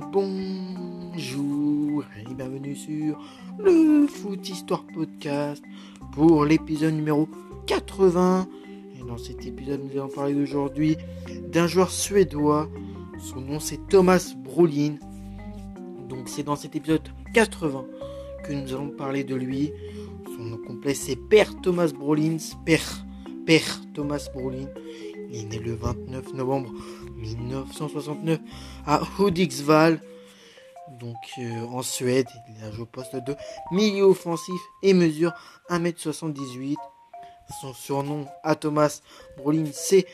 Bonjour et bienvenue sur le Foot Histoire Podcast pour l'épisode numéro 80. Et dans cet épisode, nous allons parler aujourd'hui d'un joueur suédois. Son nom c'est Thomas Brolin. Donc c'est dans cet épisode 80 que nous allons parler de lui. Son nom complet c'est Père Thomas Brolin. Père, Père Thomas Brolin. Il est né le 29 novembre 1969 à Hudiksvall, donc euh, en Suède. Il a joué au poste de milieu offensif et mesure 1m78. Son surnom à Thomas Brolin, c'est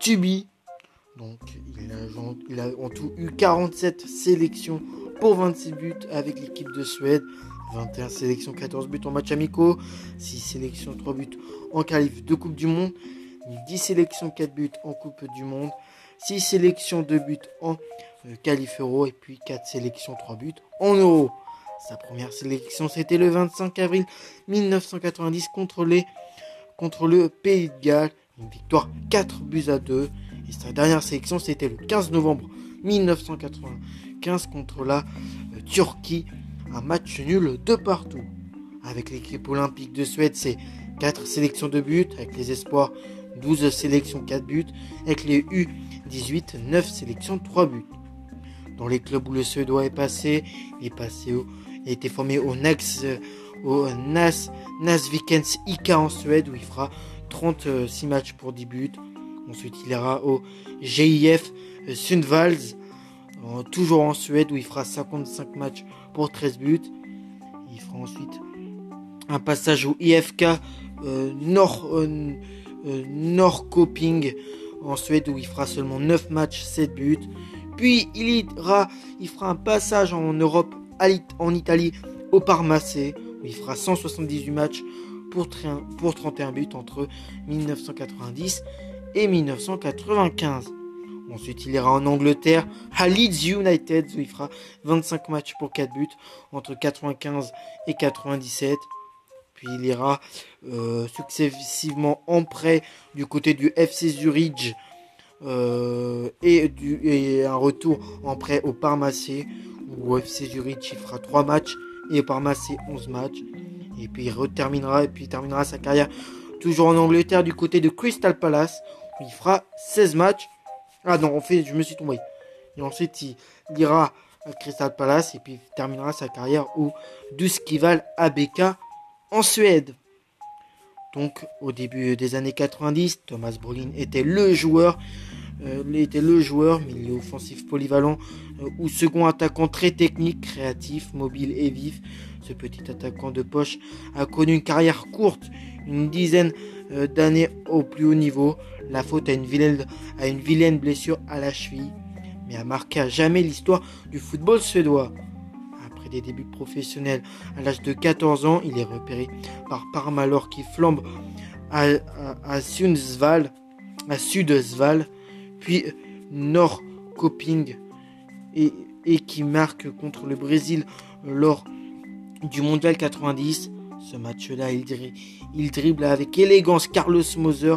Tubi. Donc il a, en tout eu 47 sélections pour 26 buts avec l'équipe de Suède. 21 sélections, 14 buts en match amicaux, 6 sélections, 3 buts en qualif de Coupe du Monde, 10 sélections, 4 buts en Coupe du Monde, 6 sélections, 2 buts en euh, qualif euro et puis 4 sélections, 3 buts en euro. Sa première sélection, c'était le 25 avril 1990 contre, les, contre le Pays de Galles. Une victoire 4 buts à 2. Et sa dernière sélection, c'était le 15 novembre 1995 contre la euh, Turquie. Un match nul de partout. Avec l'équipe olympique de Suède, c'est 4 sélections de buts. Avec les espoirs, 12 sélections, 4 buts. Avec les U18, 9 sélections, 3 buts. Dans les clubs où le Suédois est passé, il est passé au, il a été formé au Nax, au Nas, Nasvikens IK en Suède où il fera 36 matchs pour 10 buts. Ensuite, il ira au GIF Sundvalls, toujours en Suède où il fera 55 matchs pour 13 buts. Il fera ensuite un passage au IFK euh, Nord, euh, euh, Norrköping en Suède où il fera seulement 9 matchs, 7 buts. Puis il ira, il fera un passage en Europe, en Italie, au Parmacé, où il fera 178 matchs pour, pour 31 buts entre 1990 et 1995. Ensuite, il ira en Angleterre à Leeds United où il fera 25 matchs pour 4 buts entre 95 et 97. Puis il ira euh, successivement en prêt du côté du FC Zurich euh, et, du, et un retour en prêt au Parmacé où FC Zurich il fera 3 matchs et Parmacé 11 matchs. Et puis il terminera, et puis il terminera sa carrière toujours en Angleterre du côté de Crystal Palace où il fera 16 matchs. Ah non, en fait, je me suis tombé. Et ensuite, il, ira à Crystal Palace et puis il terminera sa carrière au Duskival ABK en Suède. Donc au début des années 90, Thomas Brolin était le joueur, euh, était le joueur milieu offensif polyvalent euh, ou second attaquant très technique, créatif, mobile et vif. Ce petit attaquant de poche a connu une carrière courte, une dizaine euh, d'années au plus haut niveau. La faute à une vilaine, à une vilaine blessure à la cheville, mais a marqué à jamais l'histoire du football suédois des débuts professionnels. À l'âge de 14 ans, il est repéré par Parmalor qui flambe à, à, Sundsvall, à puis Norrköping et, et qui marque contre le Brésil lors du Mondial 90. Ce match-là, il, il, dribble avec élégance Carlos Moser euh,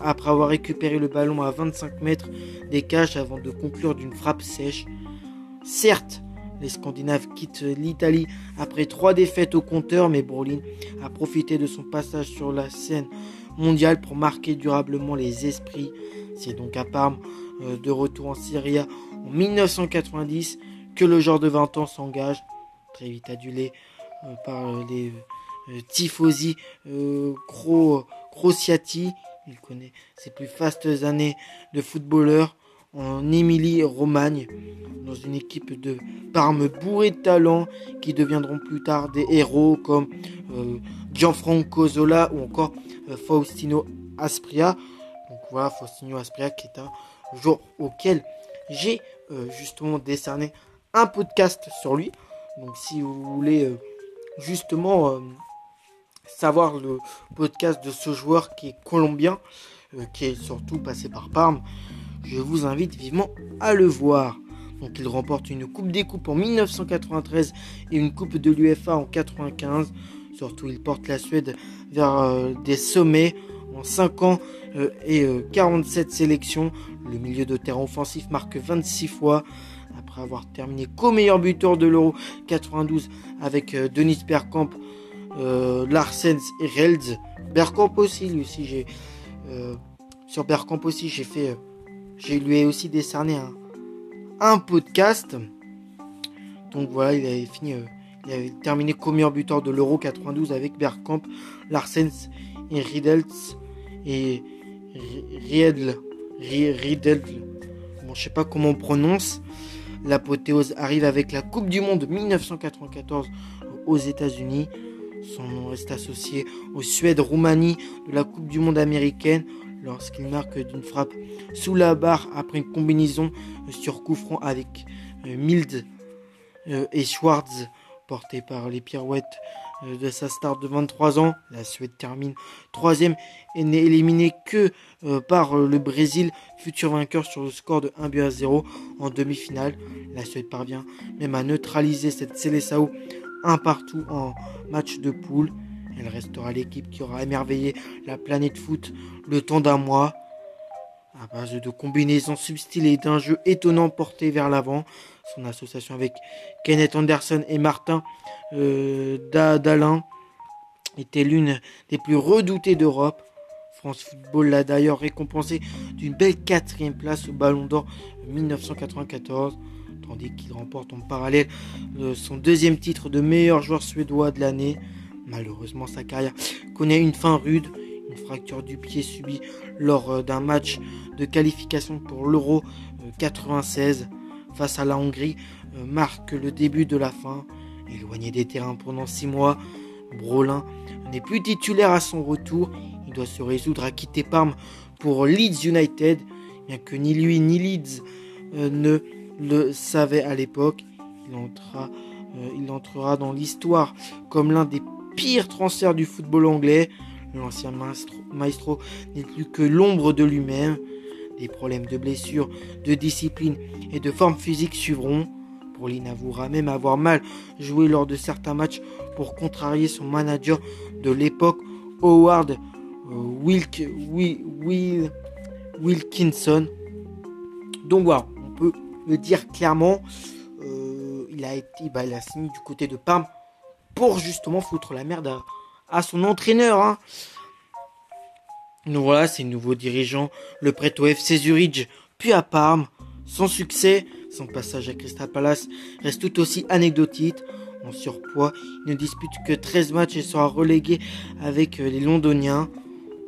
après avoir récupéré le ballon à 25 mètres des cages avant de conclure d'une frappe sèche. Certes, les Scandinaves quittent l'Italie après trois défaites au compteur, mais Brolin a profité de son passage sur la scène mondiale pour marquer durablement les esprits. C'est donc à Parme, euh, de retour en Syrie en 1990, que le genre de 20 ans s'engage, très vite adulé euh, par les euh, tifosi Cro Crociati. Il connaît ses plus fastes années de footballeur en Émilie-Romagne, dans une équipe de Parme bourrée de talents qui deviendront plus tard des héros comme euh, Gianfranco Zola ou encore euh, Faustino Aspria. Donc voilà, Faustino Aspria qui est un jour auquel j'ai euh, justement décerné un podcast sur lui. Donc si vous voulez justement savoir le podcast de ce joueur qui est colombien, qui est surtout passé par Parme, je vous invite vivement à le voir. Donc il remporte une Coupe des Coupes en 1993 et une Coupe de l'UFA en 95. Surtout il porte la Suède vers euh, des sommets en 5 ans euh, et 47 euh, sélections. Le milieu de terrain offensif marque 26 fois. après avoir terminé co-meilleur buteur de l'Euro 92 avec Denis Bergkamp, Larsens et Relz. Bergkamp aussi, lui aussi, j'ai sur Bergkamp aussi, j'ai fait, j'ai lui ai aussi décerné un, podcast. Donc voilà, il avait fini, il avait terminé buteur de l'Euro 92 avec Bergkamp, Larsens et Riedels et Riedel. Riedel. Bon, je sais pas comment on prononce. L'apothéose arrive avec la Coupe du Monde 1994 aux États-Unis. Son nom reste associé au Suède-Roumanie de la Coupe du Monde américaine lorsqu'il marque d'une frappe sous la barre après une combinaison sur coup franc avec euh, Mild euh, et Schwartz porté par les pirouettes euh, de sa start de 23 ans. La Suède termine troisième et n'est éliminée que par le Brésil, futur vainqueur sur le score de 1 but à 0 en demi-finale. La Suède parvient même à neutraliser cette Célessao un partout en match de poule. Elle restera l'équipe qui aura émerveillé la planète foot le temps d'un mois. À base de combinaisons subtiles et d'un jeu étonnant porté vers l'avant, son association avec Kenneth Anderson et Martin euh, était l'une des plus redoutées d'Europe. France Football l'a d'ailleurs récompensé d'une belle quatrième place au Ballon d'Or 1994, tandis qu'il remporte en parallèle euh, son deuxième titre de meilleur joueur suédois de l'année. Malheureusement, sa carrière connaît une fin rude, une fracture du pied subie lors euh, d'un match de qualification pour l'Euro 96 euh, face à la Hongrie euh, marque le début de la fin. Éloigné des terrains pendant six mois, Brolin n'est plus titulaire à son retour. Il doit se résoudre à quitter Parme pour Leeds United, bien que ni lui ni Leeds ne le savaient à l'époque. Il, il entrera dans l'histoire comme l'un des pire transfert du football anglais. L'ancien maestro, n'est plus que l'ombre de lui-même. Des problèmes de blessure, de discipline et de forme physique suivront. Pauline avouera même avoir mal joué lors de certains matchs pour contrarier son manager de l'époque, Howard euh, Wilkinson. Donc voilà, on peut le dire clairement. Euh, il a été, bah, il a signé du côté de Parme pour justement foutre la merde à, son entraîneur. Hein. Donc voilà, c'est nouveau dirigeant, le prête au FC Zurich, puis à Parme. Sans succès, son passage à Crystal Palace reste tout aussi anecdotique. En surpoids, il ne dispute que 13 matchs et sera relégué avec euh, les Londoniens.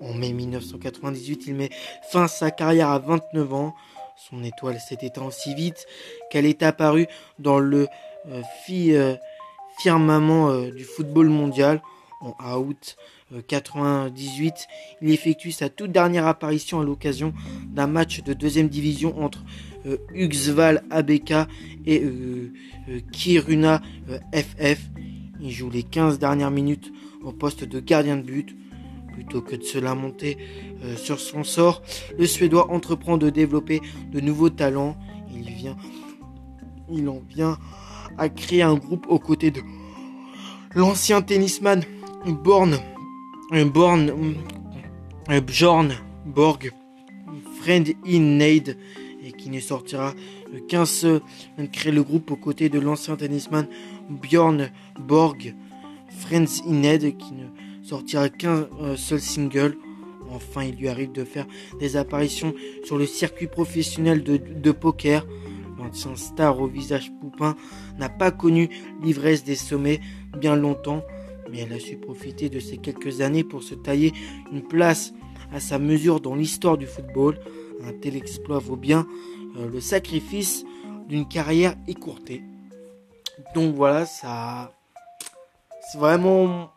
En mai 1998, il met fin à sa carrière à 29 ans. Son étoile s'est éteinte aussi vite qu'elle est apparue dans le euh, euh firmament euh, du football mondial. En août 98, euh, il effectue sa toute dernière apparition à l'occasion d'un match de deuxième division entre euh, Uxval ABK et Kiruna FF. Il joue les 15 dernières minutes au poste de gardien de but. Plutôt que de se lamenter sur son sort, le Suédois entreprend de développer de nouveaux talents. Il vient, il en vient a créé un groupe aux côtés de l'ancien tennisman Born, Born, Bjorn Borg, Friend in Need, et qui ne sortira qu'un seul, créé le groupe aux côtés de l'ancien tennisman Bjorn Borg, Friends in Need, qui ne sortira qu'un euh, seul single. Enfin, il lui arrive de faire des apparitions sur le circuit professionnel de poker l'ancien star au visage poupin, n'a pas connu l'ivresse des sommets bien longtemps, mais elle a su profiter de ces quelques années pour se tailler une place à sa mesure dans l'histoire du football. Un tel exploit vaut bien euh, le sacrifice d'une carrière écourtée. Donc voilà, ça. C'est vraiment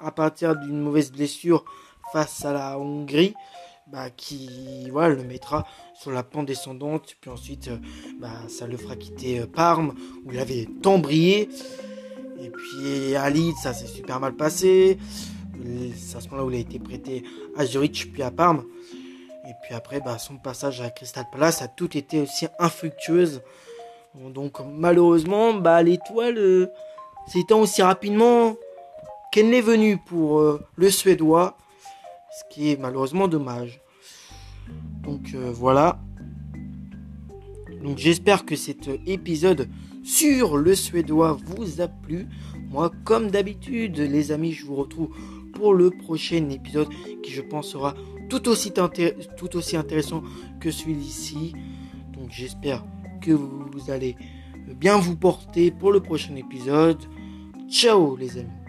à partir d'une mauvaise blessure face à la Hongrie bah, qui voilà, le mettra sur la pente descendante. Puis ensuite, euh, bah, ça le fera quitter euh, Parme, où il avait tant brillé. Et puis à ça s'est super mal passé. C'est à ce moment-là où il a été prêté à Zurich, puis à Parme. Et puis après, bah, son passage à Crystal Palace a tout été aussi infructueuse. Donc malheureusement, bah, l'étoile euh, s'étend aussi rapidement qu'elle n'est venue pour le Suédois ce qui est malheureusement dommage. Donc euh, voilà. Donc j'espère que cet épisode sur le suédois vous a plu. Moi, comme d'habitude, les amis, je vous retrouve pour le prochain épisode qui, je pense, sera tout aussi, tout aussi intéressant que celui-ci. Donc j'espère que vous allez bien vous porter pour le prochain épisode. Ciao les amis